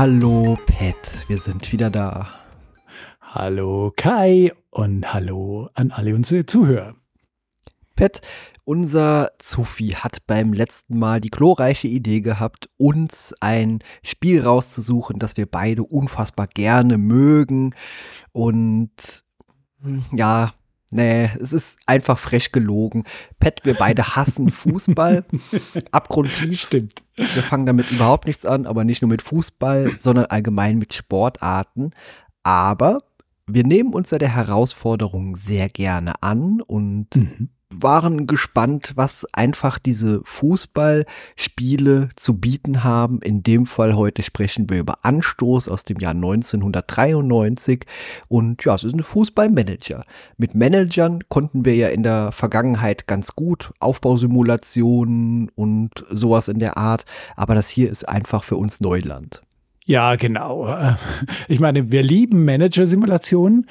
Hallo Pet, wir sind wieder da. Hallo Kai und hallo an alle unsere Zuhörer. Pet, unser Zufi hat beim letzten Mal die glorreiche Idee gehabt, uns ein Spiel rauszusuchen, das wir beide unfassbar gerne mögen. Und hm, ja, Nee, es ist einfach frech gelogen. Pet, wir beide hassen Fußball. Abgrundtief. Stimmt. Wir fangen damit überhaupt nichts an, aber nicht nur mit Fußball, sondern allgemein mit Sportarten. Aber wir nehmen uns ja der Herausforderung sehr gerne an und mhm waren gespannt, was einfach diese Fußballspiele zu bieten haben. In dem Fall heute sprechen wir über Anstoß aus dem Jahr 1993 und ja, es ist ein Fußballmanager. Mit Managern konnten wir ja in der Vergangenheit ganz gut Aufbausimulationen und sowas in der Art, aber das hier ist einfach für uns Neuland. Ja, genau. Ich meine, wir lieben Manager-Simulationen,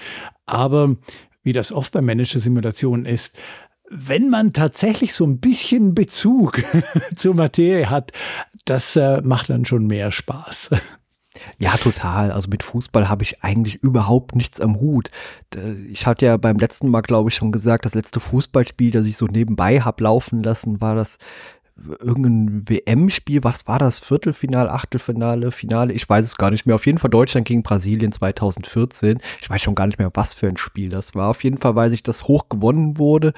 aber wie das oft bei Manager-Simulationen ist, wenn man tatsächlich so ein bisschen Bezug zur Materie hat, das äh, macht dann schon mehr Spaß. Ja, total. Also mit Fußball habe ich eigentlich überhaupt nichts am Hut. Ich hatte ja beim letzten Mal, glaube ich, schon gesagt, das letzte Fußballspiel, das ich so nebenbei habe laufen lassen, war das irgendein WM-Spiel, was war das? Viertelfinale, Achtelfinale, Finale? Ich weiß es gar nicht mehr. Auf jeden Fall Deutschland gegen Brasilien 2014. Ich weiß schon gar nicht mehr, was für ein Spiel das war. Auf jeden Fall weiß ich, dass hoch gewonnen wurde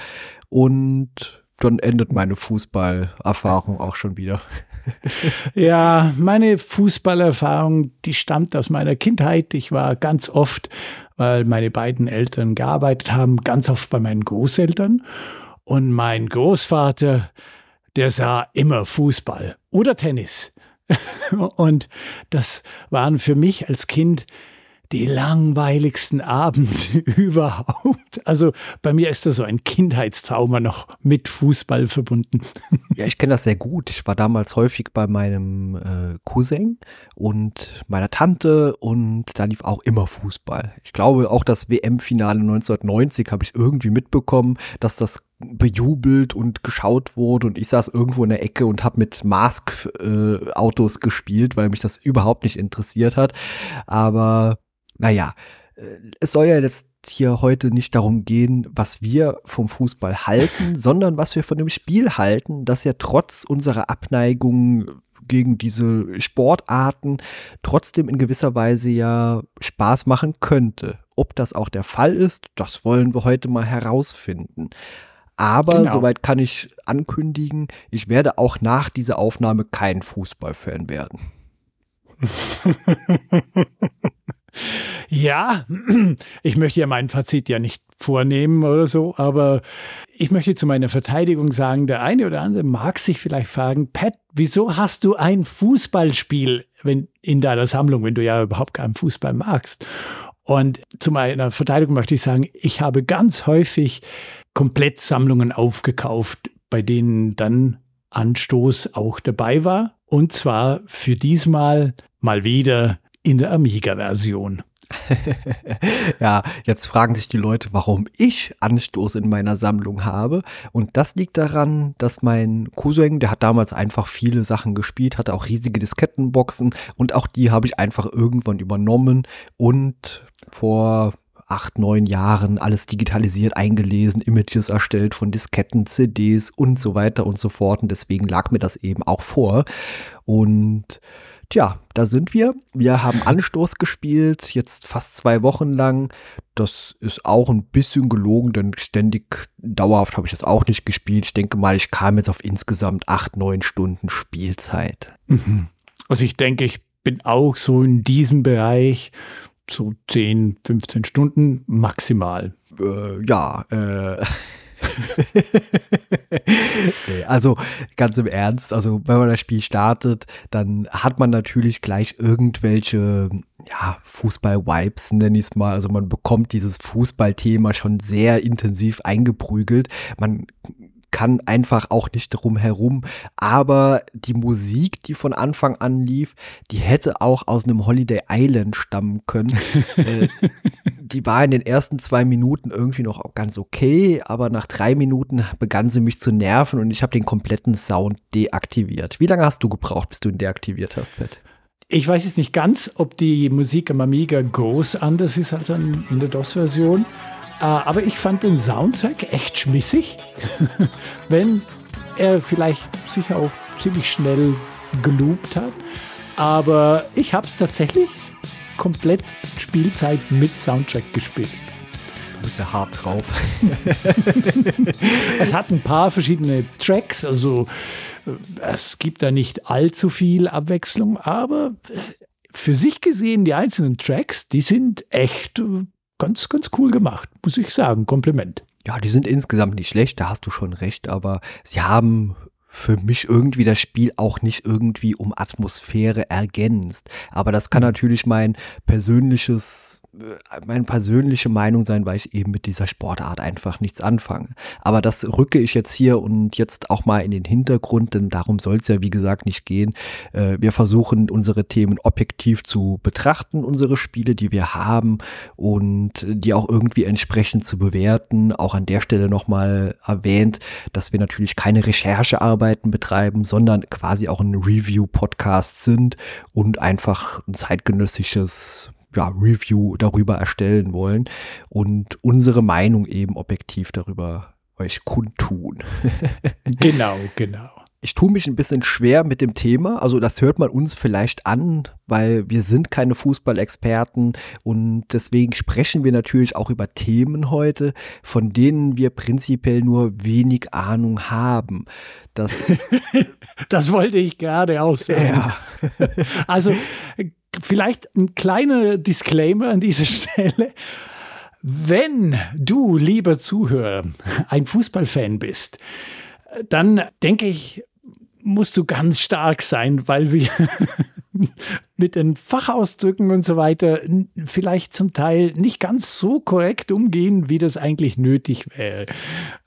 und dann endet meine Fußballerfahrung auch schon wieder. ja, meine Fußballerfahrung, die stammt aus meiner Kindheit. Ich war ganz oft, weil meine beiden Eltern gearbeitet haben, ganz oft bei meinen Großeltern. Und mein Großvater, der sah immer Fußball oder Tennis. Und das waren für mich als Kind die langweiligsten Abende überhaupt. Also bei mir ist da so ein Kindheitstrauma noch mit Fußball verbunden. Ja, ich kenne das sehr gut. Ich war damals häufig bei meinem äh, Cousin und meiner Tante und da lief auch immer Fußball. Ich glaube, auch das WM-Finale 1990 habe ich irgendwie mitbekommen, dass das bejubelt und geschaut wurde und ich saß irgendwo in der Ecke und habe mit Mask-Autos äh, gespielt, weil mich das überhaupt nicht interessiert hat. Aber naja, äh, es soll ja jetzt hier heute nicht darum gehen, was wir vom Fußball halten, sondern was wir von dem Spiel halten, das ja trotz unserer Abneigung gegen diese Sportarten trotzdem in gewisser Weise ja Spaß machen könnte. Ob das auch der Fall ist, das wollen wir heute mal herausfinden. Aber genau. soweit kann ich ankündigen, ich werde auch nach dieser Aufnahme kein Fußballfan werden. Ja, ich möchte ja mein Fazit ja nicht vornehmen oder so, aber ich möchte zu meiner Verteidigung sagen, der eine oder andere mag sich vielleicht fragen, Pat, wieso hast du ein Fußballspiel wenn, in deiner Sammlung, wenn du ja überhaupt keinen Fußball magst? Und zu meiner Verteidigung möchte ich sagen, ich habe ganz häufig Komplettsammlungen aufgekauft, bei denen dann Anstoß auch dabei war. Und zwar für diesmal mal wieder in der Amiga-Version. ja, jetzt fragen sich die Leute, warum ich Anstoß in meiner Sammlung habe. Und das liegt daran, dass mein Cousin, der hat damals einfach viele Sachen gespielt, hatte auch riesige Diskettenboxen und auch die habe ich einfach irgendwann übernommen und vor acht, neun Jahren alles digitalisiert eingelesen, Images erstellt von Disketten, CDs und so weiter und so fort. Und deswegen lag mir das eben auch vor. Und Tja, da sind wir. Wir haben Anstoß gespielt, jetzt fast zwei Wochen lang. Das ist auch ein bisschen gelogen, denn ständig dauerhaft habe ich das auch nicht gespielt. Ich denke mal, ich kam jetzt auf insgesamt acht, neun Stunden Spielzeit. Mhm. Also ich denke, ich bin auch so in diesem Bereich so 10, 15 Stunden maximal. Äh, ja, äh. also ganz im Ernst, also wenn man das Spiel startet, dann hat man natürlich gleich irgendwelche ja, Fußball-Vibes, nenne ich es mal. Also man bekommt dieses Fußballthema schon sehr intensiv eingeprügelt. Man kann einfach auch nicht drum herum. Aber die Musik, die von Anfang an lief, die hätte auch aus einem Holiday Island stammen können. äh, die war in den ersten zwei Minuten irgendwie noch ganz okay, aber nach drei Minuten begann sie mich zu nerven und ich habe den kompletten Sound deaktiviert. Wie lange hast du gebraucht, bis du ihn deaktiviert hast, Pat? Ich weiß jetzt nicht ganz, ob die Musik am Amiga groß anders ist als in der DOS-Version. Äh, aber ich fand den Soundtrack echt schmissig. Wenn er vielleicht sich auch ziemlich schnell geloopt hat. Aber ich habe es tatsächlich komplett Spielzeit mit Soundtrack gespielt. Du bist ja hart drauf. es hat ein paar verschiedene Tracks, also äh, es gibt da nicht allzu viel Abwechslung, aber äh, für sich gesehen, die einzelnen Tracks, die sind echt ganz, ganz cool gemacht, muss ich sagen. Kompliment. Ja, die sind insgesamt nicht schlecht, da hast du schon recht, aber sie haben für mich irgendwie das Spiel auch nicht irgendwie um Atmosphäre ergänzt. Aber das kann hm. natürlich mein persönliches meine persönliche Meinung sein, weil ich eben mit dieser Sportart einfach nichts anfange. Aber das rücke ich jetzt hier und jetzt auch mal in den Hintergrund, denn darum soll es ja wie gesagt nicht gehen. Äh, wir versuchen unsere Themen objektiv zu betrachten, unsere Spiele, die wir haben und die auch irgendwie entsprechend zu bewerten. Auch an der Stelle nochmal erwähnt, dass wir natürlich keine Recherchearbeiten betreiben, sondern quasi auch ein Review-Podcast sind und einfach ein zeitgenössisches ja, Review darüber erstellen wollen und unsere Meinung eben objektiv darüber euch kundtun. genau, genau. Ich tue mich ein bisschen schwer mit dem Thema. Also das hört man uns vielleicht an, weil wir sind keine Fußballexperten und deswegen sprechen wir natürlich auch über Themen heute, von denen wir prinzipiell nur wenig Ahnung haben. Das, das wollte ich gerade auch sagen. Ja. also vielleicht ein kleiner Disclaimer an dieser Stelle. Wenn du, lieber Zuhörer, ein Fußballfan bist, dann denke ich, musst du ganz stark sein, weil wir mit den Fachausdrücken und so weiter vielleicht zum Teil nicht ganz so korrekt umgehen, wie das eigentlich nötig wäre.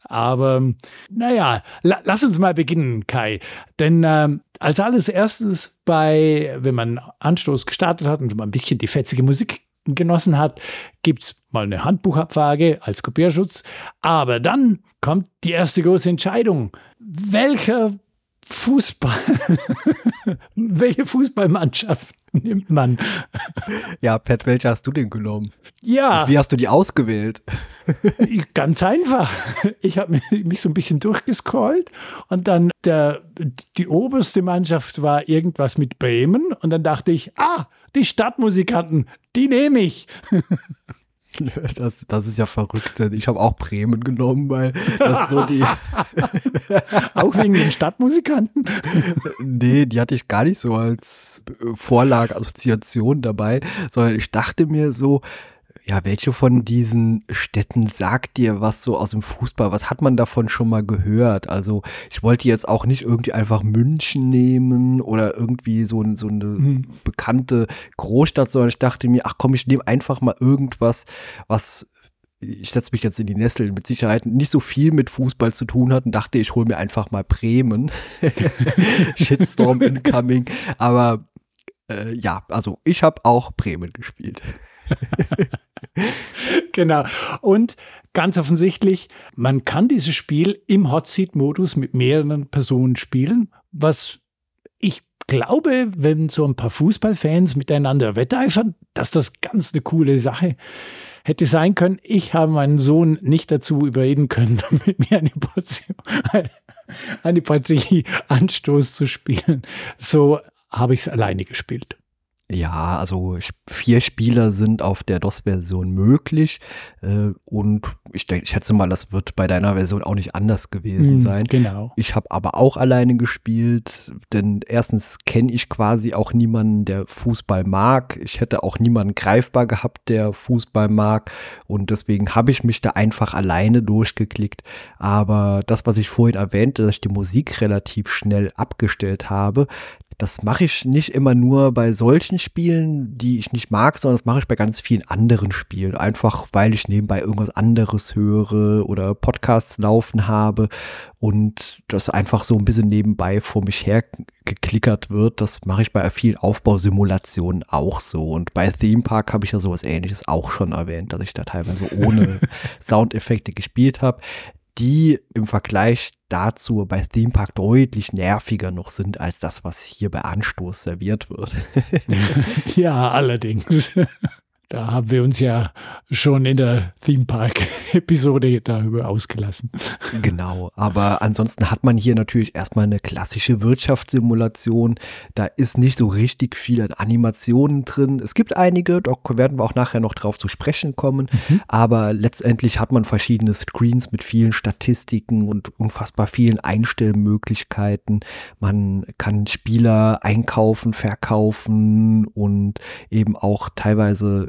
Aber naja, la lass uns mal beginnen, Kai. Denn äh, als alles erstes bei, wenn man Anstoß gestartet hat und man ein bisschen die fetzige Musik genossen hat, gibt es mal eine Handbuchabfrage als Kopierschutz. Aber dann kommt die erste große Entscheidung. Welcher Fußball, welche Fußballmannschaft nimmt man? Ja, Pat, welche hast du denn genommen? Ja. Und wie hast du die ausgewählt? Ganz einfach. Ich habe mich so ein bisschen durchgescrollt und dann der, die oberste Mannschaft war irgendwas mit Bremen und dann dachte ich, ah, die Stadtmusikanten, die nehme ich. Das, das ist ja verrückt. Ich habe auch Bremen genommen, weil das so die. auch wegen den Stadtmusikanten? nee, die hatte ich gar nicht so als Vorlage, Assoziation dabei, sondern ich dachte mir so, ja, welche von diesen Städten sagt dir was so aus dem Fußball? Was hat man davon schon mal gehört? Also ich wollte jetzt auch nicht irgendwie einfach München nehmen oder irgendwie so, so eine mhm. bekannte Großstadt, sondern ich dachte mir, ach komm, ich nehme einfach mal irgendwas, was ich setze mich jetzt in die Nesseln, mit Sicherheit nicht so viel mit Fußball zu tun hat und dachte, ich hole mir einfach mal Bremen. Shitstorm incoming. Aber äh, ja, also ich habe auch Bremen gespielt. genau. Und ganz offensichtlich, man kann dieses Spiel im Hot Seat Modus mit mehreren Personen spielen, was ich glaube, wenn so ein paar Fußballfans miteinander wetteifern, dass das ganz eine coole Sache hätte sein können. Ich habe meinen Sohn nicht dazu überreden können, mit mir eine Portion, eine Partie Anstoß zu spielen. So habe ich es alleine gespielt. Ja, also vier Spieler sind auf der DOS-Version möglich äh, und ich denke, ich schätze mal, das wird bei deiner Version auch nicht anders gewesen mm, sein. Genau. Ich habe aber auch alleine gespielt, denn erstens kenne ich quasi auch niemanden, der Fußball mag. Ich hätte auch niemanden greifbar gehabt, der Fußball mag und deswegen habe ich mich da einfach alleine durchgeklickt. Aber das, was ich vorhin erwähnte, dass ich die Musik relativ schnell abgestellt habe, das mache ich nicht immer nur bei solchen Spielen, die ich nicht mag, sondern das mache ich bei ganz vielen anderen Spielen. Einfach weil ich nebenbei irgendwas anderes höre oder Podcasts laufen habe und das einfach so ein bisschen nebenbei vor mich her geklickert wird. Das mache ich bei vielen Aufbausimulationen auch so. Und bei Theme Park habe ich ja sowas ähnliches auch schon erwähnt, dass ich da teilweise ohne Soundeffekte gespielt habe die im Vergleich dazu bei Theme Park deutlich nerviger noch sind als das, was hier bei Anstoß serviert wird. ja, allerdings. Da haben wir uns ja schon in der Theme Park-Episode darüber ausgelassen. Genau, aber ansonsten hat man hier natürlich erstmal eine klassische Wirtschaftssimulation. Da ist nicht so richtig viel an Animationen drin. Es gibt einige, da werden wir auch nachher noch drauf zu sprechen kommen. Mhm. Aber letztendlich hat man verschiedene Screens mit vielen Statistiken und unfassbar vielen Einstellmöglichkeiten. Man kann Spieler einkaufen, verkaufen und eben auch teilweise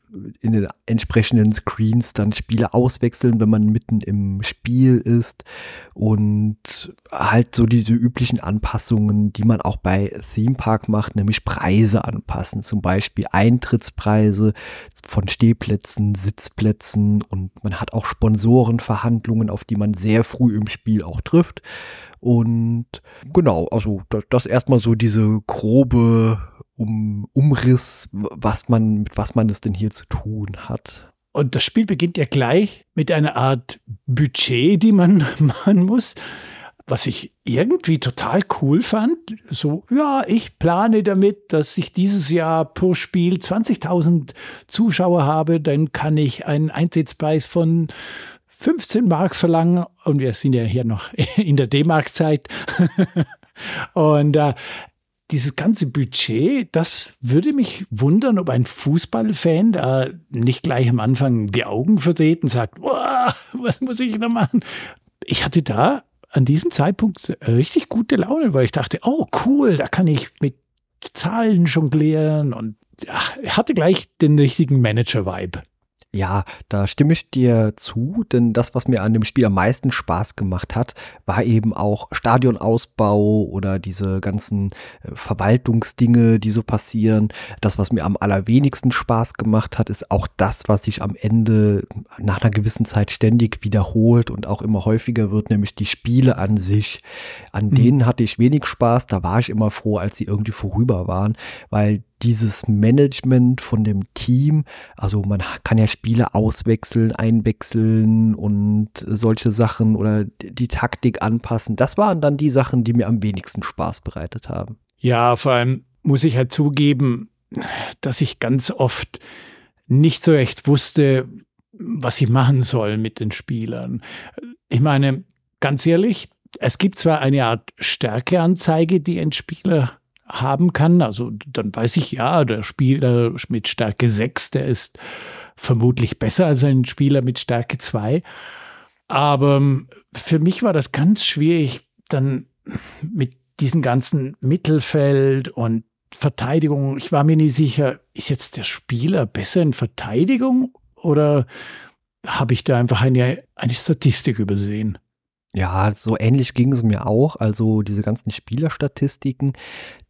in den entsprechenden Screens dann Spiele auswechseln, wenn man mitten im Spiel ist. Und halt so diese üblichen Anpassungen, die man auch bei Theme Park macht, nämlich Preise anpassen, zum Beispiel Eintrittspreise von Stehplätzen, Sitzplätzen. Und man hat auch Sponsorenverhandlungen, auf die man sehr früh im Spiel auch trifft. Und genau, also das erstmal so diese grobe um Umriss, was man, mit was man es denn hier zu tun hat. Und das Spiel beginnt ja gleich mit einer Art Budget, die man machen muss. Was ich irgendwie total cool fand, so, ja, ich plane damit, dass ich dieses Jahr pro Spiel 20.000 Zuschauer habe, dann kann ich einen Eintrittspreis von 15 Mark verlangen und wir sind ja hier noch in der D-Mark-Zeit. und äh, dieses ganze Budget, das würde mich wundern, ob ein Fußballfan da nicht gleich am Anfang die Augen verdreht und sagt, was muss ich da machen? Ich hatte da an diesem Zeitpunkt richtig gute Laune, weil ich dachte, oh cool, da kann ich mit Zahlen jonglieren und ja, hatte gleich den richtigen Manager-Vibe. Ja, da stimme ich dir zu, denn das, was mir an dem Spiel am meisten Spaß gemacht hat, war eben auch Stadionausbau oder diese ganzen äh, Verwaltungsdinge, die so passieren. Das, was mir am allerwenigsten Spaß gemacht hat, ist auch das, was sich am Ende nach einer gewissen Zeit ständig wiederholt und auch immer häufiger wird, nämlich die Spiele an sich. An mhm. denen hatte ich wenig Spaß, da war ich immer froh, als sie irgendwie vorüber waren, weil dieses Management von dem Team, also man kann ja Spiele auswechseln, einwechseln und solche Sachen oder die Taktik anpassen. Das waren dann die Sachen, die mir am wenigsten Spaß bereitet haben. Ja, vor allem muss ich halt zugeben, dass ich ganz oft nicht so recht wusste, was ich machen soll mit den Spielern. Ich meine, ganz ehrlich, es gibt zwar eine Art Stärkeanzeige, die ein Spieler haben kann. Also dann weiß ich, ja, der Spieler mit Stärke 6, der ist vermutlich besser als ein Spieler mit Stärke 2. Aber ähm, für mich war das ganz schwierig, dann mit diesem ganzen Mittelfeld und Verteidigung. Ich war mir nicht sicher, ist jetzt der Spieler besser in Verteidigung oder habe ich da einfach eine, eine Statistik übersehen? Ja, so ähnlich ging es mir auch. Also diese ganzen Spielerstatistiken,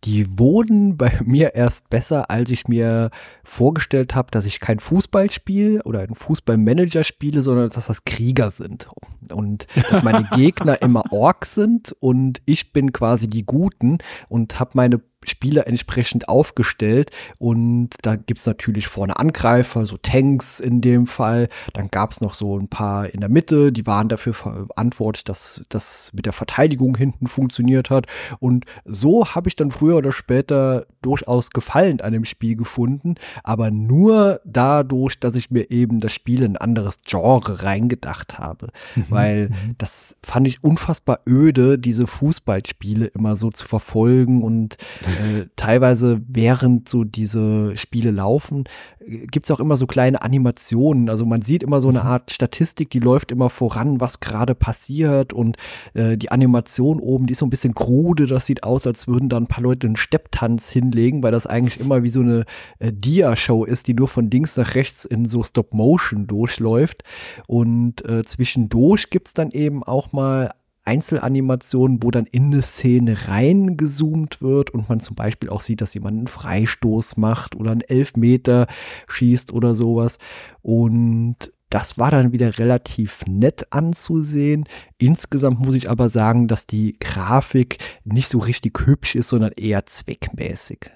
die wurden bei mir erst besser, als ich mir vorgestellt habe, dass ich kein Fußball spiele oder ein Fußballmanager spiele, sondern dass das Krieger sind. Und dass meine Gegner immer Orks sind und ich bin quasi die Guten und habe meine Spieler entsprechend aufgestellt. Und da gibt es natürlich vorne Angreifer, so Tanks in dem Fall. Dann gab es noch so ein paar in der Mitte, die waren dafür verantwortlich, dass das mit der Verteidigung hinten funktioniert hat. Und so habe ich dann früher oder später durchaus Gefallen an dem Spiel gefunden, aber nur dadurch, dass ich mir eben das Spiel in ein anderes Genre reingedacht habe. Mhm. Weil mhm. das fand ich unfassbar öde, diese Fußballspiele immer so zu verfolgen und äh, teilweise während so diese Spiele laufen, gibt es auch immer so kleine Animationen. Also man sieht immer so eine mhm. Art Statistik, die läuft immer voran, was gerade passiert und äh, die Animation oben, die ist so ein bisschen krude. Das sieht aus, als würden da ein paar Leute einen Stepptanz hinlegen, weil das eigentlich immer wie so eine äh, Dia-Show ist, die nur von links nach rechts in so Stop-Motion durchläuft. Und äh, zwischendurch gibt es dann eben auch mal Einzelanimationen, wo dann in eine Szene reingezoomt wird und man zum Beispiel auch sieht, dass jemand einen Freistoß macht oder einen Elfmeter schießt oder sowas. Und das war dann wieder relativ nett anzusehen. Insgesamt muss ich aber sagen, dass die Grafik nicht so richtig hübsch ist, sondern eher zweckmäßig.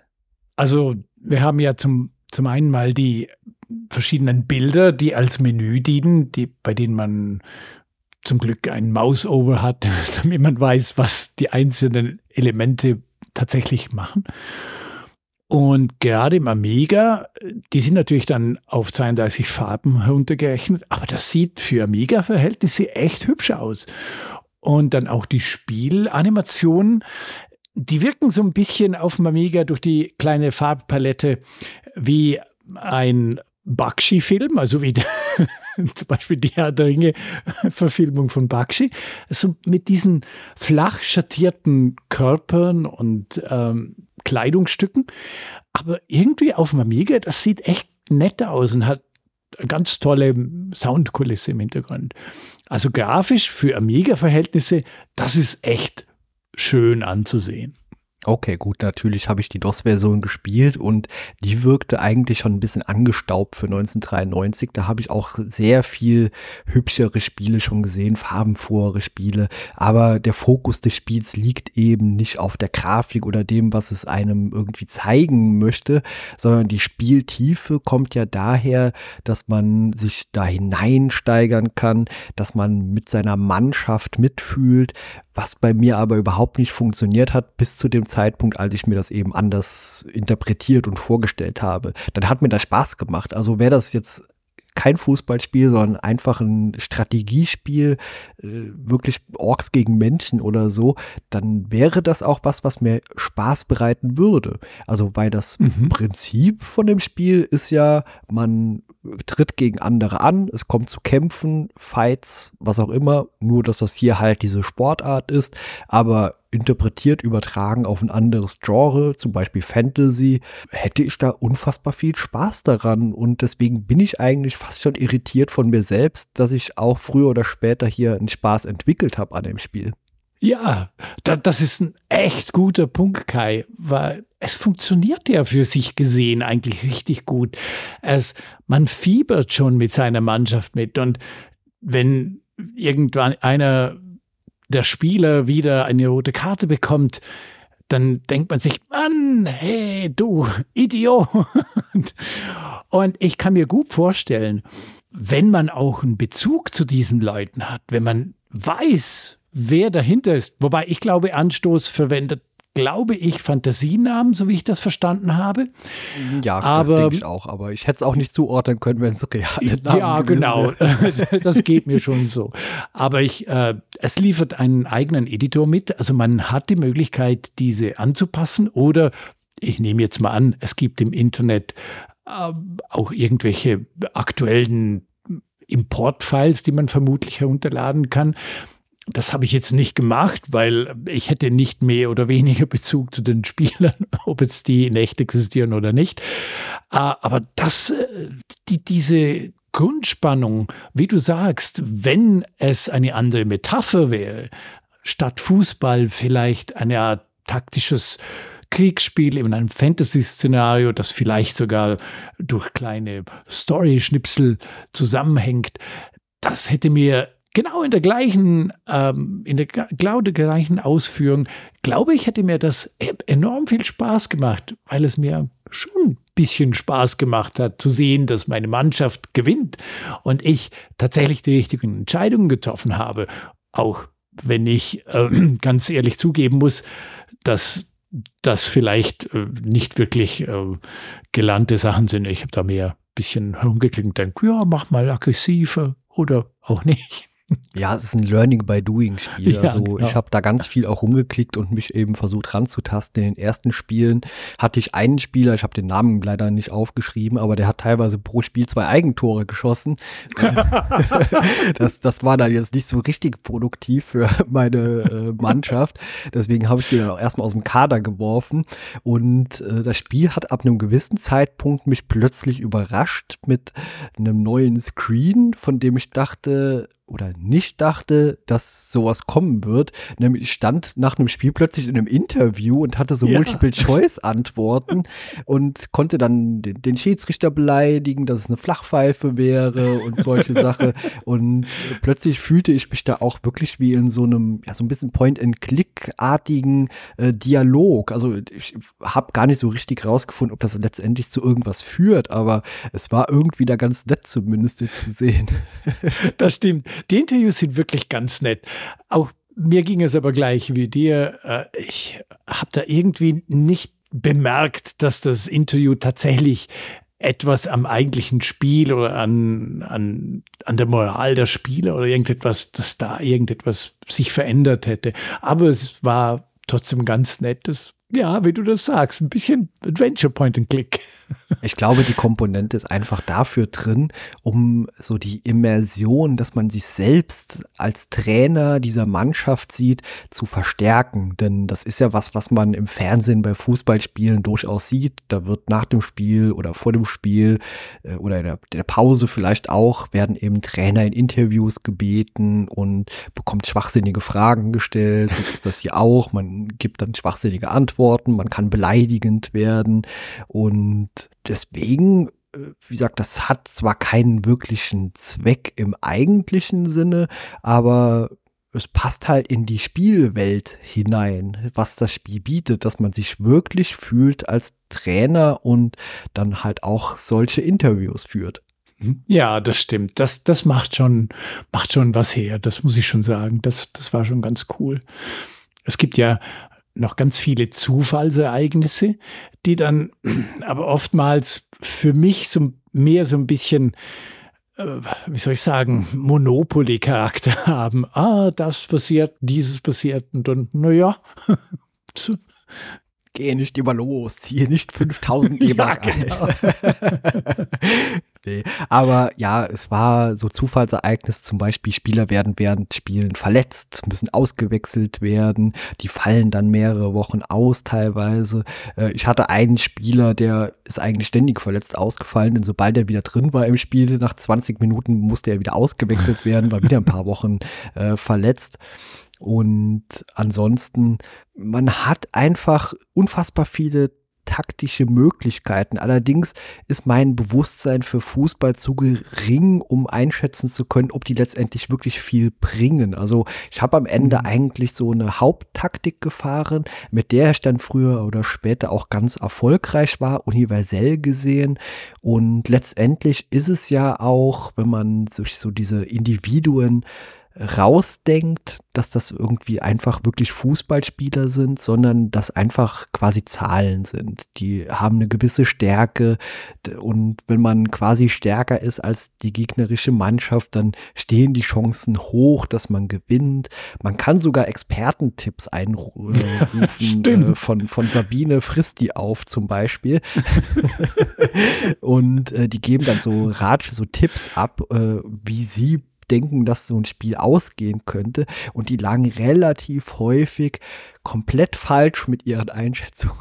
Also wir haben ja zum, zum einen mal die verschiedenen Bilder, die als Menü dienen, die, bei denen man zum Glück ein Mouse-Over hat, damit man weiß, was die einzelnen Elemente tatsächlich machen. Und gerade im Amiga, die sind natürlich dann auf 32 Farben heruntergerechnet, aber das sieht für Amiga-Verhältnisse echt hübsch aus. Und dann auch die Spielanimationen, die wirken so ein bisschen auf dem Amiga durch die kleine Farbpalette wie ein Bakshi-Film, also wie der, zum Beispiel die Herr der Ringe-Verfilmung von Bakshi, also mit diesen flach schattierten Körpern und ähm, Kleidungsstücken. Aber irgendwie auf dem Amiga, das sieht echt nett aus und hat eine ganz tolle Soundkulisse im Hintergrund. Also grafisch für Amiga-Verhältnisse, das ist echt schön anzusehen. Okay, gut, natürlich habe ich die DOS-Version gespielt und die wirkte eigentlich schon ein bisschen angestaubt für 1993. Da habe ich auch sehr viel hübschere Spiele schon gesehen, farbenfrohere Spiele. Aber der Fokus des Spiels liegt eben nicht auf der Grafik oder dem, was es einem irgendwie zeigen möchte, sondern die Spieltiefe kommt ja daher, dass man sich da hineinsteigern kann, dass man mit seiner Mannschaft mitfühlt, was bei mir aber überhaupt nicht funktioniert hat, bis zu dem Zeitpunkt, als ich mir das eben anders interpretiert und vorgestellt habe. Dann hat mir das Spaß gemacht. Also wäre das jetzt kein Fußballspiel, sondern einfach ein Strategiespiel, äh, wirklich Orks gegen Menschen oder so, dann wäre das auch was, was mir Spaß bereiten würde. Also, weil das mhm. Prinzip von dem Spiel ist ja, man tritt gegen andere an, es kommt zu Kämpfen, Fights, was auch immer, nur dass das hier halt diese Sportart ist, aber interpretiert, übertragen auf ein anderes Genre, zum Beispiel Fantasy, hätte ich da unfassbar viel Spaß daran. Und deswegen bin ich eigentlich fast schon irritiert von mir selbst, dass ich auch früher oder später hier einen Spaß entwickelt habe an dem Spiel. Ja, da, das ist ein echt guter Punkt, Kai, weil es funktioniert ja für sich gesehen eigentlich richtig gut. Es, man fiebert schon mit seiner Mannschaft mit und wenn irgendwann einer der Spieler wieder eine rote Karte bekommt, dann denkt man sich, Mann, hey, du Idiot. Und ich kann mir gut vorstellen, wenn man auch einen Bezug zu diesen Leuten hat, wenn man weiß, wer dahinter ist, wobei ich glaube, Anstoß verwendet glaube ich, Fantasienamen, so wie ich das verstanden habe. Ja, aber, denke ich auch. Aber ich hätte es auch nicht zuordnen können, wenn es reale Namen Ja, genau. das geht mir schon so. Aber ich, äh, es liefert einen eigenen Editor mit. Also man hat die Möglichkeit, diese anzupassen. Oder ich nehme jetzt mal an, es gibt im Internet äh, auch irgendwelche aktuellen Importfiles, die man vermutlich herunterladen kann. Das habe ich jetzt nicht gemacht, weil ich hätte nicht mehr oder weniger Bezug zu den Spielern, ob jetzt die in echt existieren oder nicht. Ah, aber das, äh, die, diese Grundspannung, wie du sagst, wenn es eine andere Metapher wäre, statt Fußball vielleicht eine Art taktisches Kriegsspiel in einem Fantasy-Szenario, das vielleicht sogar durch kleine Story-Schnipsel zusammenhängt, das hätte mir genau in der gleichen, ähm, in der genau der gleichen Ausführung, glaube ich, hätte mir das e-, enorm viel Spaß gemacht, weil es mir schon ein bisschen Spaß gemacht hat, zu sehen, dass meine Mannschaft gewinnt und ich tatsächlich die richtigen Entscheidungen getroffen habe. Auch wenn ich äh, ganz ehrlich zugeben muss, dass das vielleicht äh, nicht wirklich äh, gelernte Sachen sind. Ich habe da mehr ein bisschen herumgeklickt und denke, ja, mach mal aggressiver oder auch nicht. Ja, es ist ein Learning by Doing Spiel. Ja, also genau. ich habe da ganz viel auch rumgeklickt und mich eben versucht ranzutasten. In den ersten Spielen hatte ich einen Spieler, ich habe den Namen leider nicht aufgeschrieben, aber der hat teilweise pro Spiel zwei Eigentore geschossen. das, das war dann jetzt nicht so richtig produktiv für meine äh, Mannschaft. Deswegen habe ich den dann auch erstmal aus dem Kader geworfen. Und äh, das Spiel hat ab einem gewissen Zeitpunkt mich plötzlich überrascht mit einem neuen Screen, von dem ich dachte, oder nicht dachte, dass sowas kommen wird. Nämlich ich stand nach einem Spiel plötzlich in einem Interview und hatte so ja. Multiple-Choice-Antworten und konnte dann den, den, Schiedsrichter beleidigen, dass es eine Flachpfeife wäre und solche Sachen. Und plötzlich fühlte ich mich da auch wirklich wie in so einem, ja, so ein bisschen Point-and-Click-artigen äh, Dialog. Also ich habe gar nicht so richtig rausgefunden, ob das letztendlich zu irgendwas führt, aber es war irgendwie da ganz nett zumindest zu sehen. Das stimmt die Interviews sind wirklich ganz nett. Auch mir ging es aber gleich wie dir. Äh, ich habe da irgendwie nicht bemerkt, dass das Interview tatsächlich etwas am eigentlichen Spiel oder an, an, an der Moral der Spieler oder irgendetwas, dass da irgendetwas sich verändert hätte. Aber es war trotzdem ganz nett. Das ja, wie du das sagst, ein bisschen Adventure Point and Click. Ich glaube, die Komponente ist einfach dafür drin, um so die Immersion, dass man sich selbst als Trainer dieser Mannschaft sieht, zu verstärken. Denn das ist ja was, was man im Fernsehen bei Fußballspielen durchaus sieht. Da wird nach dem Spiel oder vor dem Spiel äh, oder in der, Pause vielleicht auch, werden eben Trainer in Interviews gebeten und bekommt schwachsinnige Fragen gestellt. So ist das hier auch. Man gibt dann schwachsinnige antworten, man kann beleidigend werden und deswegen äh, wie gesagt, das hat zwar keinen wirklichen Zweck im eigentlichen Sinne, aber es passt halt in die Spielwelt hinein, was das Spiel bietet, dass man sich wirklich fühlt als Trainer und dann halt auch solche Interviews führt. Ja, das stimmt. Das, das macht schon, macht schon was her. Das muss ich schon sagen. Das, das war schon ganz cool. Es gibt ja noch ganz viele Zufallsereignisse, die dann aber oftmals für mich so mehr so ein bisschen, äh, wie soll ich sagen, Monopoly-Charakter haben. Ah, das passiert, dieses passiert und dann, naja, Geh nicht immer los, ziehe nicht 5000 D-Mark ja, genau. nee. Aber ja, es war so Zufallsereignis, zum Beispiel Spieler werden während Spielen verletzt, müssen ausgewechselt werden, die fallen dann mehrere Wochen aus teilweise. Äh, ich hatte einen Spieler, der ist eigentlich ständig verletzt ausgefallen, denn sobald er wieder drin war im Spiel, nach 20 Minuten musste er wieder ausgewechselt werden, war wieder ein paar Wochen äh, verletzt. Und ansonsten, man hat einfach unfassbar viele taktische Möglichkeiten. Allerdings ist mein Bewusstsein für Fußball zu gering, um einschätzen zu können, ob die letztendlich wirklich viel bringen. Also ich habe am Ende mhm. eigentlich so eine Haupttaktik gefahren, mit der ich dann früher oder später auch ganz erfolgreich war, universell gesehen. Und letztendlich ist es ja auch, wenn man sich so diese Individuen rausdenkt, dass das irgendwie einfach wirklich Fußballspieler sind, sondern dass einfach quasi Zahlen sind. Die haben eine gewisse Stärke und wenn man quasi stärker ist als die gegnerische Mannschaft, dann stehen die Chancen hoch, dass man gewinnt. Man kann sogar Expertentipps einrufen äh, von, von Sabine frisst die auf zum Beispiel. und äh, die geben dann so Ratsch, so Tipps ab, äh, wie sie denken, dass so ein Spiel ausgehen könnte. Und die lagen relativ häufig komplett falsch mit ihren Einschätzungen.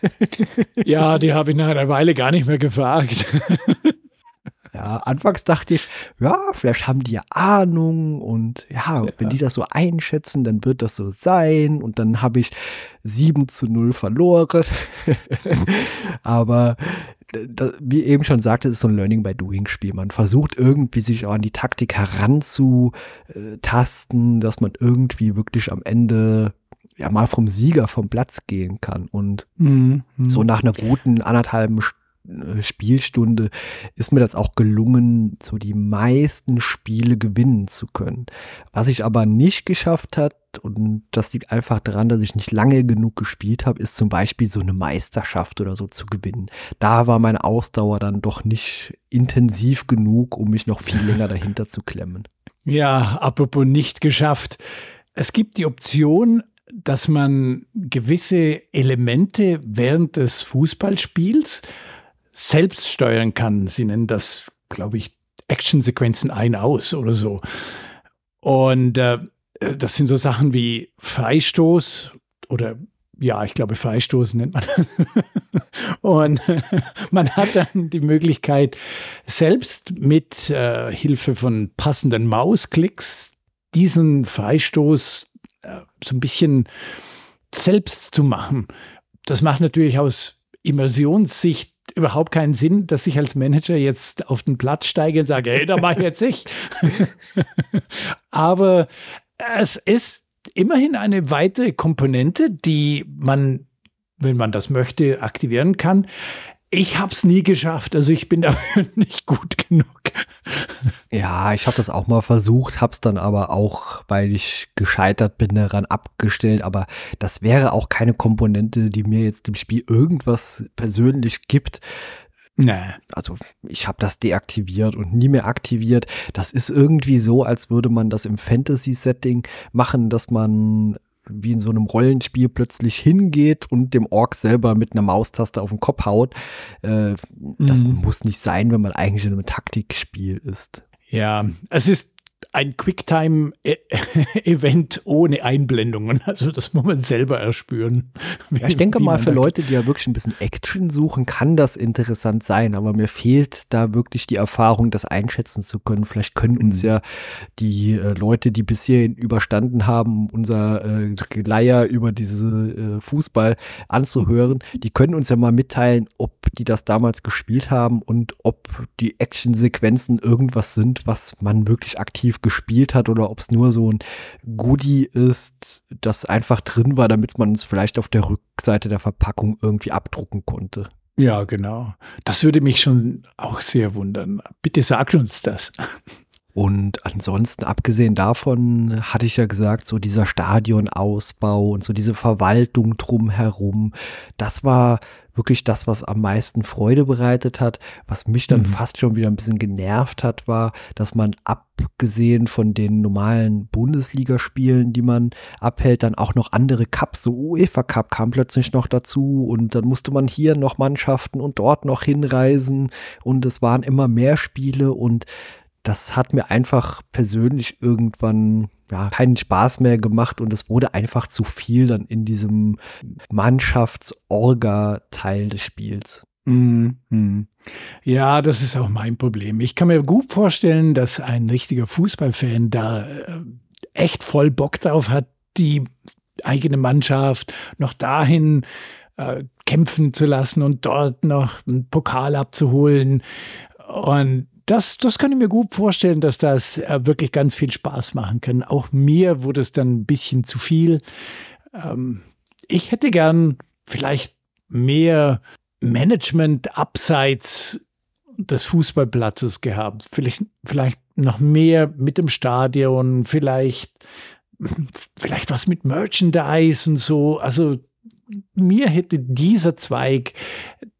ja, die habe ich nach einer Weile gar nicht mehr gefragt. Ja, anfangs dachte ich, ja, vielleicht haben die ja Ahnung und ja, ja, wenn die das so einschätzen, dann wird das so sein und dann habe ich 7 zu 0 verloren. Aber das, wie eben schon sagte, es ist so ein Learning by Doing Spiel. Man versucht irgendwie sich auch an die Taktik heranzutasten, dass man irgendwie wirklich am Ende ja mal vom Sieger vom Platz gehen kann. Und mhm. so nach einer guten anderthalben Stunde Spielstunde ist mir das auch gelungen, so die meisten Spiele gewinnen zu können. Was ich aber nicht geschafft hat, und das liegt einfach daran, dass ich nicht lange genug gespielt habe, ist zum Beispiel so eine Meisterschaft oder so zu gewinnen. Da war meine Ausdauer dann doch nicht intensiv genug, um mich noch viel länger dahinter zu klemmen. Ja, apropos nicht geschafft. Es gibt die Option, dass man gewisse Elemente während des Fußballspiels selbst steuern kann. Sie nennen das, glaube ich, Actionsequenzen ein-aus oder so. Und äh, das sind so Sachen wie Freistoß oder ja, ich glaube, Freistoß nennt man das. Und man hat dann die Möglichkeit, selbst mit äh, Hilfe von passenden Mausklicks diesen Freistoß äh, so ein bisschen selbst zu machen. Das macht natürlich aus Immersionssicht überhaupt keinen Sinn, dass ich als Manager jetzt auf den Platz steige und sage, hey, da mache ich jetzt ich. Aber es ist immerhin eine weitere Komponente, die man, wenn man das möchte, aktivieren kann. Ich habe es nie geschafft, also ich bin dafür nicht gut genug. Ja, ich habe das auch mal versucht, habe es dann aber auch, weil ich gescheitert bin, daran abgestellt. Aber das wäre auch keine Komponente, die mir jetzt im Spiel irgendwas persönlich gibt. Nee. Also ich habe das deaktiviert und nie mehr aktiviert. Das ist irgendwie so, als würde man das im Fantasy-Setting machen, dass man wie in so einem Rollenspiel plötzlich hingeht und dem Ork selber mit einer Maustaste auf den Kopf haut. Äh, das mhm. muss nicht sein, wenn man eigentlich in einem Taktikspiel ist. Ja, es ist ein Quicktime-Event ohne Einblendungen. Also das muss man selber erspüren. Ja, ich denke mal, für Leute, die ja wirklich ein bisschen Action suchen, kann das interessant sein. Aber mir fehlt da wirklich die Erfahrung, das einschätzen zu können. Vielleicht können uns mhm. ja die äh, Leute, die bisher überstanden haben, unser äh, Geleier über diese äh, Fußball anzuhören, die können uns ja mal mitteilen, ob die das damals gespielt haben und ob die Action-Sequenzen irgendwas sind, was man wirklich aktiv gespielt hat oder ob es nur so ein Goodie ist, das einfach drin war, damit man es vielleicht auf der Rückseite der Verpackung irgendwie abdrucken konnte. Ja, genau. Das würde mich schon auch sehr wundern. Bitte sag uns das. Und ansonsten, abgesehen davon, hatte ich ja gesagt, so dieser Stadionausbau und so diese Verwaltung drumherum, das war wirklich das, was am meisten Freude bereitet hat. Was mich dann mhm. fast schon wieder ein bisschen genervt hat, war, dass man abgesehen von den normalen Bundesligaspielen, die man abhält, dann auch noch andere Cups, so UEFA Cup kam plötzlich noch dazu und dann musste man hier noch Mannschaften und dort noch hinreisen und es waren immer mehr Spiele und das hat mir einfach persönlich irgendwann ja, keinen Spaß mehr gemacht und es wurde einfach zu viel dann in diesem Mannschaftsorga-Teil des Spiels. Mhm. Ja, das ist auch mein Problem. Ich kann mir gut vorstellen, dass ein richtiger Fußballfan da äh, echt voll Bock drauf hat, die eigene Mannschaft noch dahin äh, kämpfen zu lassen und dort noch einen Pokal abzuholen. Und das, das kann ich mir gut vorstellen, dass das äh, wirklich ganz viel Spaß machen kann. Auch mir wurde es dann ein bisschen zu viel. Ähm, ich hätte gern vielleicht mehr Management abseits des Fußballplatzes gehabt. Vielleicht, vielleicht noch mehr mit dem Stadion, vielleicht, vielleicht was mit Merchandise und so. Also mir hätte dieser Zweig,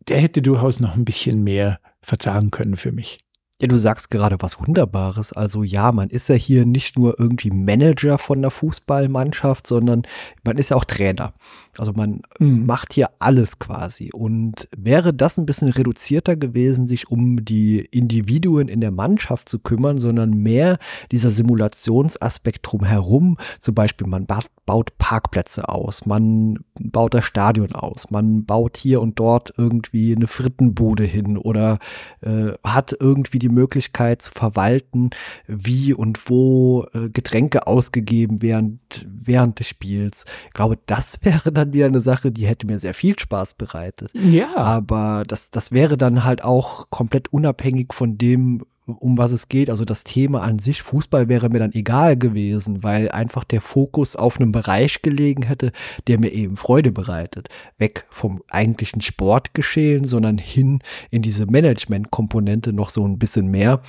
der hätte durchaus noch ein bisschen mehr vertragen können für mich. Ja, du sagst gerade was Wunderbares. Also ja, man ist ja hier nicht nur irgendwie Manager von der Fußballmannschaft, sondern man ist ja auch Trainer. Also man mhm. macht hier alles quasi. Und wäre das ein bisschen reduzierter gewesen, sich um die Individuen in der Mannschaft zu kümmern, sondern mehr dieser Simulationsaspekt drumherum. Zum Beispiel, man baut Parkplätze aus, man baut das Stadion aus, man baut hier und dort irgendwie eine Frittenbude hin oder äh, hat irgendwie die Möglichkeit zu verwalten, wie und wo äh, Getränke ausgegeben werden während des Spiels. Ich glaube, das wäre dann wieder eine Sache, die hätte mir sehr viel Spaß bereitet. Ja. Aber das, das wäre dann halt auch komplett unabhängig von dem, um was es geht. Also das Thema an sich, Fußball wäre mir dann egal gewesen, weil einfach der Fokus auf einem Bereich gelegen hätte, der mir eben Freude bereitet. Weg vom eigentlichen Sportgeschehen, sondern hin in diese Management-Komponente noch so ein bisschen mehr.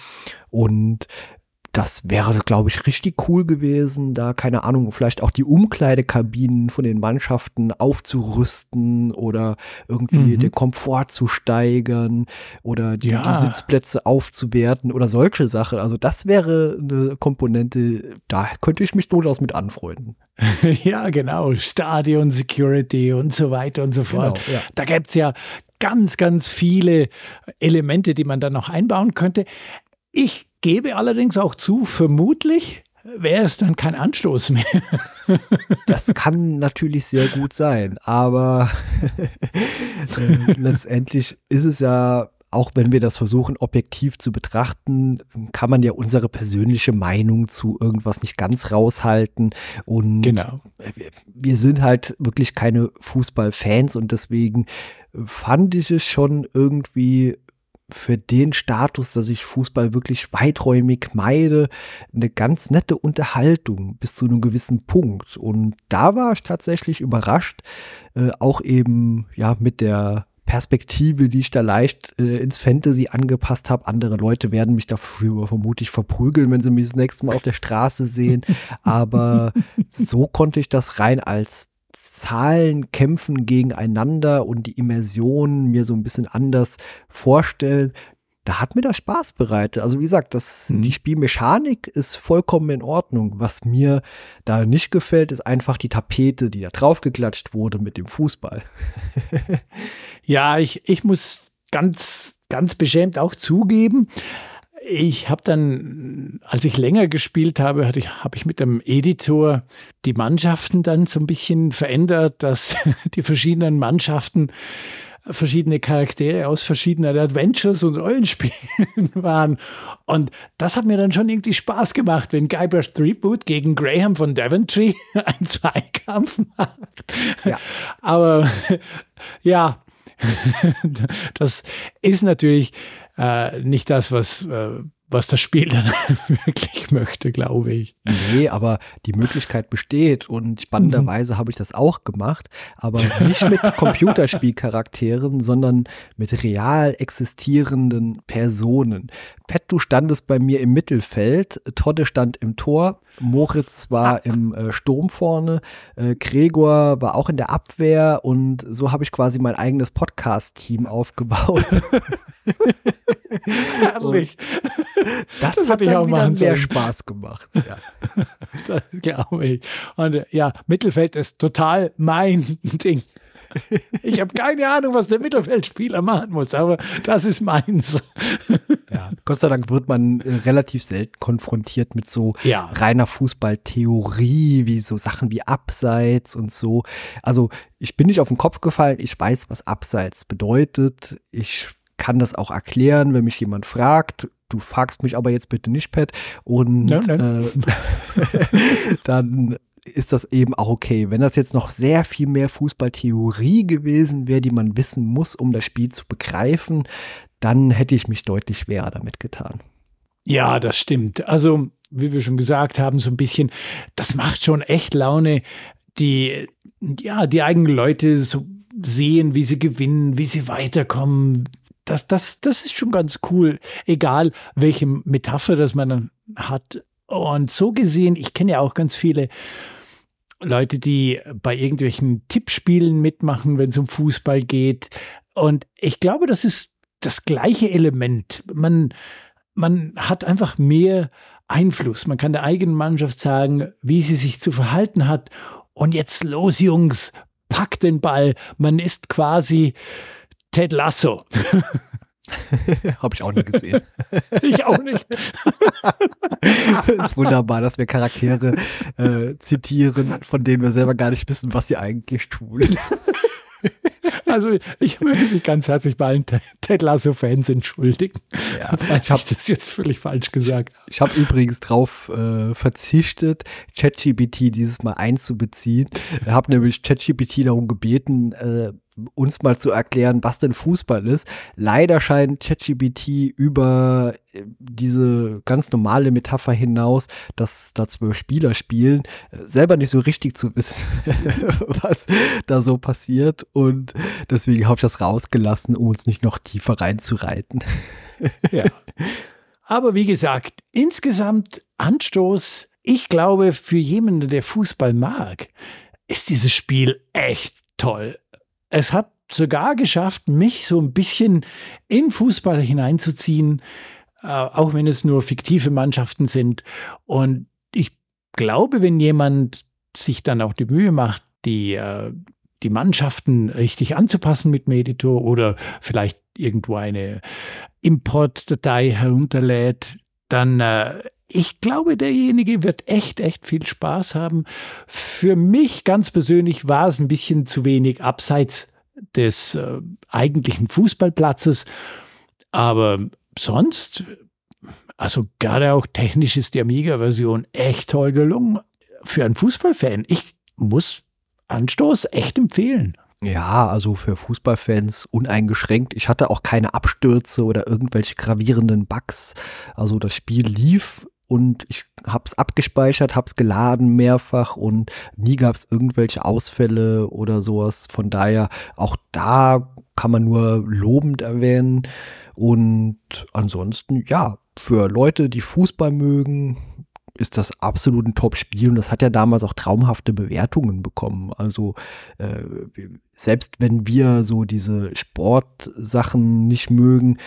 Und das wäre, glaube ich, richtig cool gewesen, da, keine Ahnung, vielleicht auch die Umkleidekabinen von den Mannschaften aufzurüsten oder irgendwie mhm. den Komfort zu steigern oder die, ja. die, Sitzplätze aufzuwerten oder solche Sachen. Also das wäre eine Komponente, da könnte ich mich durchaus mit anfreunden. ja, genau. Stadion Security und so weiter und so fort. Genau, ja. Da gäbe es ja ganz, ganz viele Elemente, die man da noch einbauen könnte. Ich gebe allerdings auch zu, vermutlich wäre es dann kein Anstoß mehr. das kann natürlich sehr gut sein, aber äh, letztendlich ist es ja auch wenn wir das versuchen, objektiv zu betrachten, kann man ja unsere persönliche Meinung zu irgendwas nicht ganz raushalten. Und genau. wir sind halt wirklich keine Fußballfans und deswegen fand ich es schon irgendwie für den Status, dass ich Fußball wirklich weiträumig meide, eine ganz nette Unterhaltung bis zu einem gewissen Punkt. Und da war ich tatsächlich überrascht, äh, auch eben ja mit der Perspektive, die ich da leicht äh, ins Fantasy angepasst habe. Andere Leute werden mich dafür vermutlich verprügeln, wenn sie mich das nächste Mal auf der Straße sehen. Aber so konnte ich das rein als Zahlen kämpfen gegeneinander und die Immersion mir so ein bisschen anders vorstellen da hat mir das Spaß bereitet. Also wie gesagt, das, mhm. die Spielmechanik ist vollkommen in Ordnung. Was mir da nicht gefällt, ist einfach die Tapete, die da draufgeklatscht wurde mit dem Fußball. ja, ich, ich muss ganz, ganz beschämt auch zugeben, ich habe dann, als ich länger gespielt habe, habe ich, hab ich mit dem Editor die Mannschaften dann so ein bisschen verändert, dass die verschiedenen Mannschaften verschiedene Charaktere aus verschiedenen Adventures und Rollenspielen waren. Und das hat mir dann schon irgendwie Spaß gemacht, wenn Guybrush Threepwood gegen Graham von Daventry einen Zweikampf macht. Ja. Aber ja, das ist natürlich äh, nicht das, was äh, was das Spiel dann wirklich möchte, glaube ich. Nee, aber die Möglichkeit besteht und spannenderweise habe ich das auch gemacht, aber nicht mit Computerspielcharakteren, sondern mit real existierenden Personen. Pet, du standest bei mir im Mittelfeld, Todde stand im Tor, Moritz war im äh, Sturm vorne, äh, Gregor war auch in der Abwehr und so habe ich quasi mein eigenes Podcast-Team aufgebaut. Herrlich. Das, das hat ich auch mal sehr Spaß gemacht. Ja. das glaube ich. Und ja, Mittelfeld ist total mein Ding. Ich habe keine Ahnung, was der Mittelfeldspieler machen muss, aber das ist meins. Ja, Gott sei Dank wird man äh, relativ selten konfrontiert mit so ja. reiner Fußballtheorie, wie so Sachen wie Abseits und so. Also ich bin nicht auf den Kopf gefallen, ich weiß, was Abseits bedeutet. Ich kann das auch erklären, wenn mich jemand fragt. Du fragst mich aber jetzt bitte nicht, Pat. Und nein, nein. Äh, dann ist das eben auch okay. Wenn das jetzt noch sehr viel mehr Fußballtheorie gewesen wäre, die man wissen muss, um das Spiel zu begreifen, dann hätte ich mich deutlich schwerer damit getan. Ja, das stimmt. Also, wie wir schon gesagt haben, so ein bisschen, das macht schon echt Laune, die, ja, die eigenen Leute so sehen, wie sie gewinnen, wie sie weiterkommen, das, das, das ist schon ganz cool, egal welche Metapher das man hat. Und so gesehen, ich kenne ja auch ganz viele Leute, die bei irgendwelchen Tippspielen mitmachen, wenn es um Fußball geht. Und ich glaube, das ist das gleiche Element. Man, man hat einfach mehr Einfluss. Man kann der eigenen Mannschaft sagen, wie sie sich zu verhalten hat. Und jetzt los, Jungs, packt den Ball. Man ist quasi Ted Lasso. Habe ich auch nie gesehen. ich auch nicht. Es ist wunderbar, dass wir Charaktere äh, zitieren, von denen wir selber gar nicht wissen, was sie eigentlich tun. Also ich möchte mich ganz herzlich bei allen Ted Lasso-Fans entschuldigen, ja, ich, hab, ich das jetzt völlig falsch gesagt habe. Ich habe übrigens drauf äh, verzichtet, ChatGPT dieses Mal einzubeziehen. Ich habe nämlich ChatGPT darum gebeten, äh, uns mal zu erklären, was denn Fußball ist. Leider scheint ChatGPT über äh, diese ganz normale Metapher hinaus, dass da zwölf Spieler spielen, selber nicht so richtig zu wissen, was da so passiert. Und deswegen habe ich das rausgelassen, um uns nicht noch tiefer reinzureiten. ja. Aber wie gesagt, insgesamt Anstoß. Ich glaube, für jemanden, der Fußball mag, ist dieses Spiel echt toll es hat sogar geschafft, mich so ein bisschen in Fußball hineinzuziehen, äh, auch wenn es nur fiktive Mannschaften sind. Und ich glaube, wenn jemand sich dann auch die Mühe macht, die, äh, die Mannschaften richtig anzupassen mit Meditor oder vielleicht irgendwo eine Importdatei herunterlädt, dann äh, ich glaube, derjenige wird echt, echt viel Spaß haben. Für mich ganz persönlich war es ein bisschen zu wenig abseits des äh, eigentlichen Fußballplatzes. Aber sonst, also gerade auch technisch ist die Amiga-Version echt toll gelungen. Für einen Fußballfan, ich muss Anstoß echt empfehlen. Ja, also für Fußballfans uneingeschränkt. Ich hatte auch keine Abstürze oder irgendwelche gravierenden Bugs. Also das Spiel lief und ich habe es abgespeichert, habe es geladen mehrfach und nie gab es irgendwelche Ausfälle oder sowas. Von daher auch da kann man nur lobend erwähnen. Und ansonsten, ja, für Leute, die Fußball mögen, ist das absolut ein Top-Spiel und das hat ja damals auch traumhafte Bewertungen bekommen. Also äh, selbst wenn wir so diese Sportsachen nicht mögen,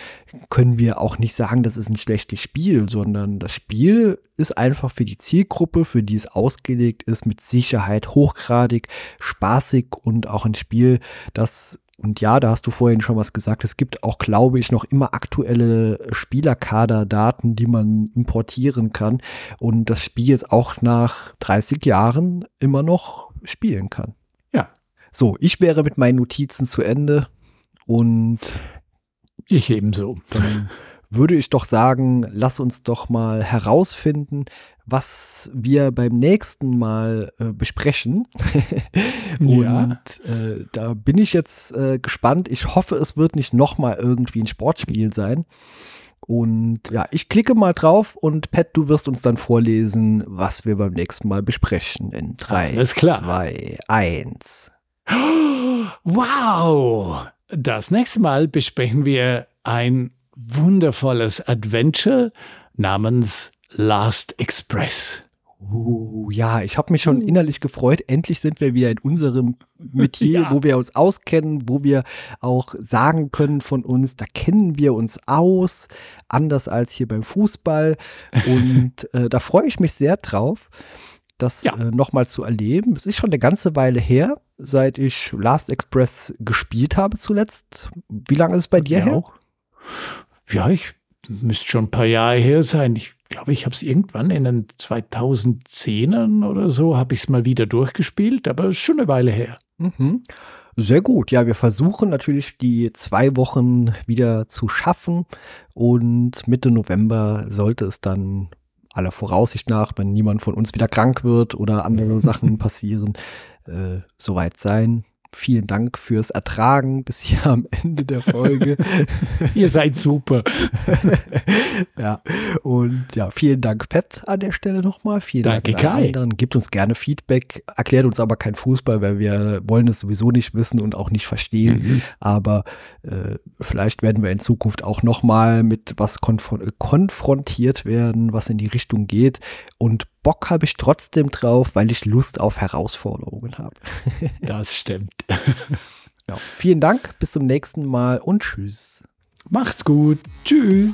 können wir auch nicht sagen, das ist ein schlechtes Spiel, sondern das Spiel ist einfach für die Zielgruppe, für die es ausgelegt ist, mit Sicherheit hochgradig, spaßig und auch ein Spiel, das und ja, da hast du vorhin schon was gesagt. Es gibt auch, glaube ich, noch immer aktuelle Spielerkaderdaten, die man importieren kann und das Spiel jetzt auch nach 30 Jahren immer noch spielen kann. Ja. So, ich wäre mit meinen Notizen zu Ende und ich ebenso. Dann würde ich doch sagen, lass uns doch mal herausfinden, was wir beim nächsten Mal äh, besprechen. Und ja. äh, da bin ich jetzt äh, gespannt. Ich hoffe, es wird nicht nochmal irgendwie ein Sportspiel sein. Und ja, ich klicke mal drauf und Pat, du wirst uns dann vorlesen, was wir beim nächsten Mal besprechen. In 3, 2, 1. Wow! Das nächste Mal besprechen wir ein wundervolles Adventure namens Last Express. Uh, ja, ich habe mich schon uh. innerlich gefreut. Endlich sind wir wieder in unserem Metier, ja. wo wir uns auskennen, wo wir auch sagen können von uns, da kennen wir uns aus, anders als hier beim Fußball. Und äh, da freue ich mich sehr drauf, das ja. äh, nochmal zu erleben. Es ist schon eine ganze Weile her, seit ich Last Express gespielt habe zuletzt. Wie lange ist es bei dir ja. her? Ja, ich müsste schon ein paar Jahre her sein. Ich glaube, ich habe es irgendwann in den 2010ern oder so, habe ich es mal wieder durchgespielt, aber schon eine Weile her. Mhm. Sehr gut. Ja, wir versuchen natürlich die zwei Wochen wieder zu schaffen und Mitte November sollte es dann aller Voraussicht nach, wenn niemand von uns wieder krank wird oder andere Sachen passieren, äh, soweit sein. Vielen Dank fürs Ertragen bis hier am Ende der Folge. Ihr seid super. ja, und ja, vielen Dank, Pat, an der Stelle nochmal. Vielen Danke, Dank an anderen. Gebt uns gerne Feedback. Erklärt uns aber kein Fußball, weil wir wollen es sowieso nicht wissen und auch nicht verstehen. Mhm. Aber äh, vielleicht werden wir in Zukunft auch nochmal mit was konf konfrontiert werden, was in die Richtung geht. Und Bock habe ich trotzdem drauf, weil ich Lust auf Herausforderungen habe. das stimmt. Ja, vielen Dank, bis zum nächsten Mal und tschüss. Macht's gut. Tschüss.